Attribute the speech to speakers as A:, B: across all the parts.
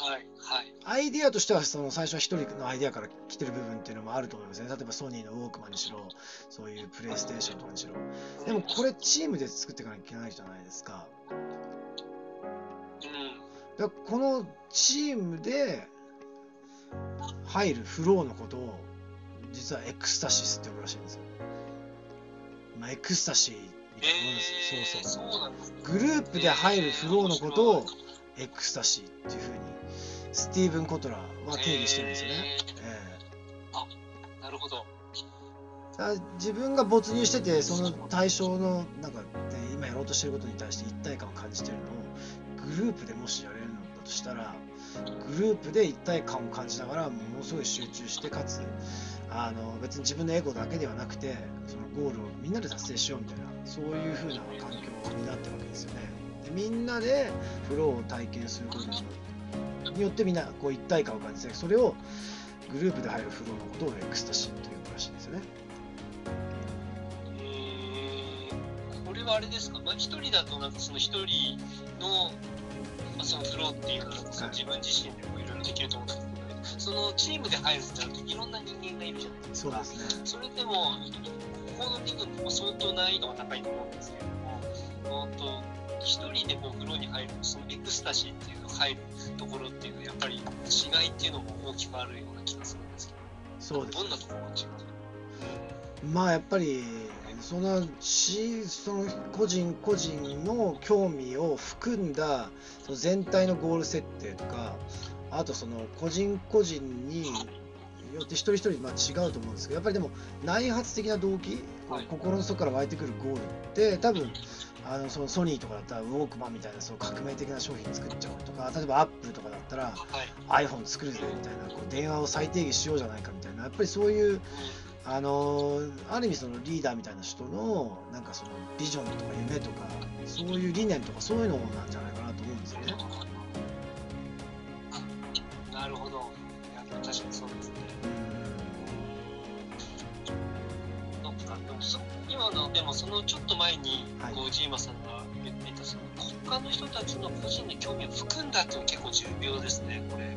A: はいはい。
B: アイディアとしてはその最初は一人のアイディアから来てる部分っていうのもあると思いますね。例えばソニーのウォークマンにしろそういうプレイステーションとかにしろ。でもこれチームで作っていかなきゃいけないじゃないですか。
A: うん。
B: だこのチームで入るフローのことを実はエクスタシスって呼ぶらしいんですよ。まあ、エクスタシーみたいなもんですよ。
A: えー、
B: そうそう。グループで入るフローのことをエクスタシスっていうふうにスティーブン・コトラーは定義してるんですよね。え
A: なるほど
B: えだから自分が没入しててその対象のなんか、ね、今やろうとしてることに対して一体感を感じてるのをグループでもしやれるのだとしたらグループで一体感を感じながらものすごい集中してかつあの別に自分のエゴだけではなくてそのゴールをみんなで達成しようみたいなそういう風な環境になってるわけですよね。でみんなでフローを体験することによってみんなこう一体感を感じてそれをグループで入るフローのことをエクスタシスと呼ぶらしいんですよね。
A: えー、これはあれですか、まあ、一人だとなんかその一人の,、まあ、そのフローっていうのはその自分自身でもいろいろできると思うんですけど、そのチームで入るってなるといろんな人間がいるじゃないですか
B: そうですね。
A: それでもここの部分でも相当難易度が高いと思うんですけども本当一人でこうフローに入るそのエクスタシーっていうの入るところっていうのはやっぱり違いっていうのも大きくあるような気がするんですけど。
B: そうです。
A: どんなところが違う
B: まあやっぱりそのしその個人個人の興味を含んだその全体のゴール設定とかあとその個人個人によって一人一人まあ違うと思うんですけどやっぱりでも内発的な動機、
A: はい
B: 心の底から湧いてくるゴールって多分あのそのソニーとかだったらウォークマンみたいなその革命的な商品作っちゃおうとか例えばアップルとかだったら
A: はい
B: iPhone 作るぜみたいなこう電話を再定義しようじゃないかみたいなやっぱりそういうあのある意味そのリーダーみたいな人のなんかそのビジョンとか夢とかそういう理念とかそういうのなんじゃないかなと思うんですよね。
A: なるほど。確かにそうですね。そっか、でもそ今の、でもそのちょっと前に、
B: はい。
A: こう、ジーマさんが言っていた、その他の人たちの個人に興味を含んだっていうのは結構重要ですね、これ。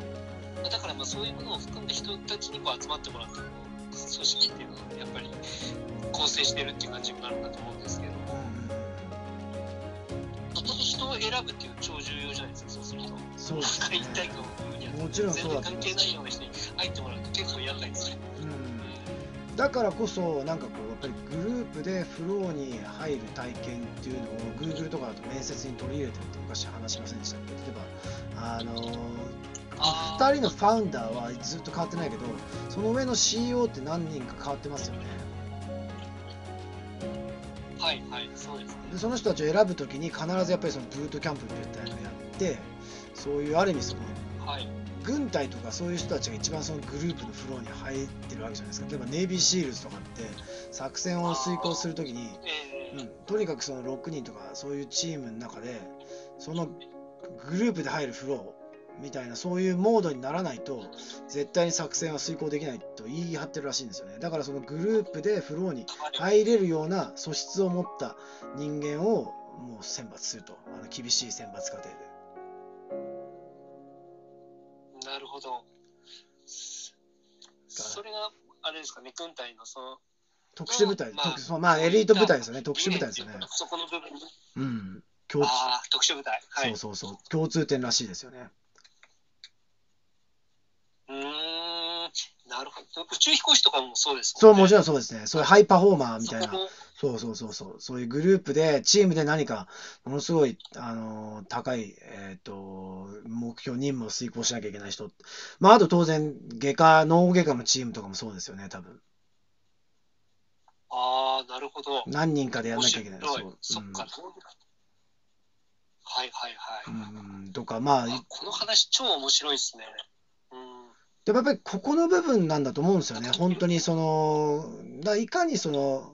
A: だから、まあそういうものを含んだ人たちにこう集まってもらって、こう組織っていうのは、やっぱり構成してるっていう感じになるんだと思うんですけども、本当に人を選ぶっていう超重要じゃないですか、そうすると。
B: そうですね。
A: 一体感を生むには。
B: もちろん
A: 全然関係ないような人に入ってもらうと結構やばいですね。
B: うんだからこそなんかこうやっぱりグループでフローに入る体験っていうのを Google とかだと面接に取り入れてるって昔話しませんでしたっけ？例えばあの
A: あ
B: 2人のファウンダーはずっと変わってないけどその上の CEO って何人か変わってますよね
A: はいはい、そうですね。
B: でその人たちを選ぶときに必ずやっぱりそのブートキャンプみたいなのをやってそういうある意味その
A: はい。
B: 軍隊とかそういう人たちが一番そのグループのフローに入ってるわけじゃないですか。例えばネイビーシールズとかって作戦を遂行するときに、
A: えー。
B: うん、とにかくその6人とかそういうチームの中でそのグループで入るフローみたいなそういうモードにならないと絶対に作戦は遂行できないと言い張ってるらしいんですよね。だからそのグループでフローに入れるような素質を持った人間をもう選抜すると。あの厳しい選抜過程で
A: なるほど。それが、あれですかね、軍隊のその、
B: 特殊部隊、
A: まあ
B: 特そうまあエリート部隊ですよね。特殊部隊ですよね。
A: そこの部分。に。
B: うん。共通。
A: ああ、特殊部隊。はい。
B: そうそうそう。共通点らしいですよね。
A: うーん、なるほど。宇宙飛行士とかもそうです
B: そうもち
A: ろ
B: ろんそうですね。そういうハイパフォーマーみたいな
A: そ
B: うそうそうそう、そういうグループで、チームで何か、ものすごい、あのー高い、えっ、と、目標、任務を遂行しなきゃいけない人。まあ、あと当然、外科、脳外科のチームとかもそうですよね、多分。
A: ああ、なるほど。
B: 何人かでやんなきゃいけない。そう
A: そっか。はいはいはい。
B: うん、うんとか、まあ、
A: あこの話超面白いですね。うん。
B: でもやっぱりここの部分なんだと思うんですよね、本当にその、だいかにその、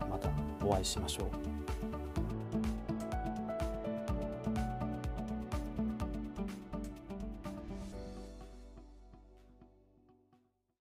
B: お会いしましょう。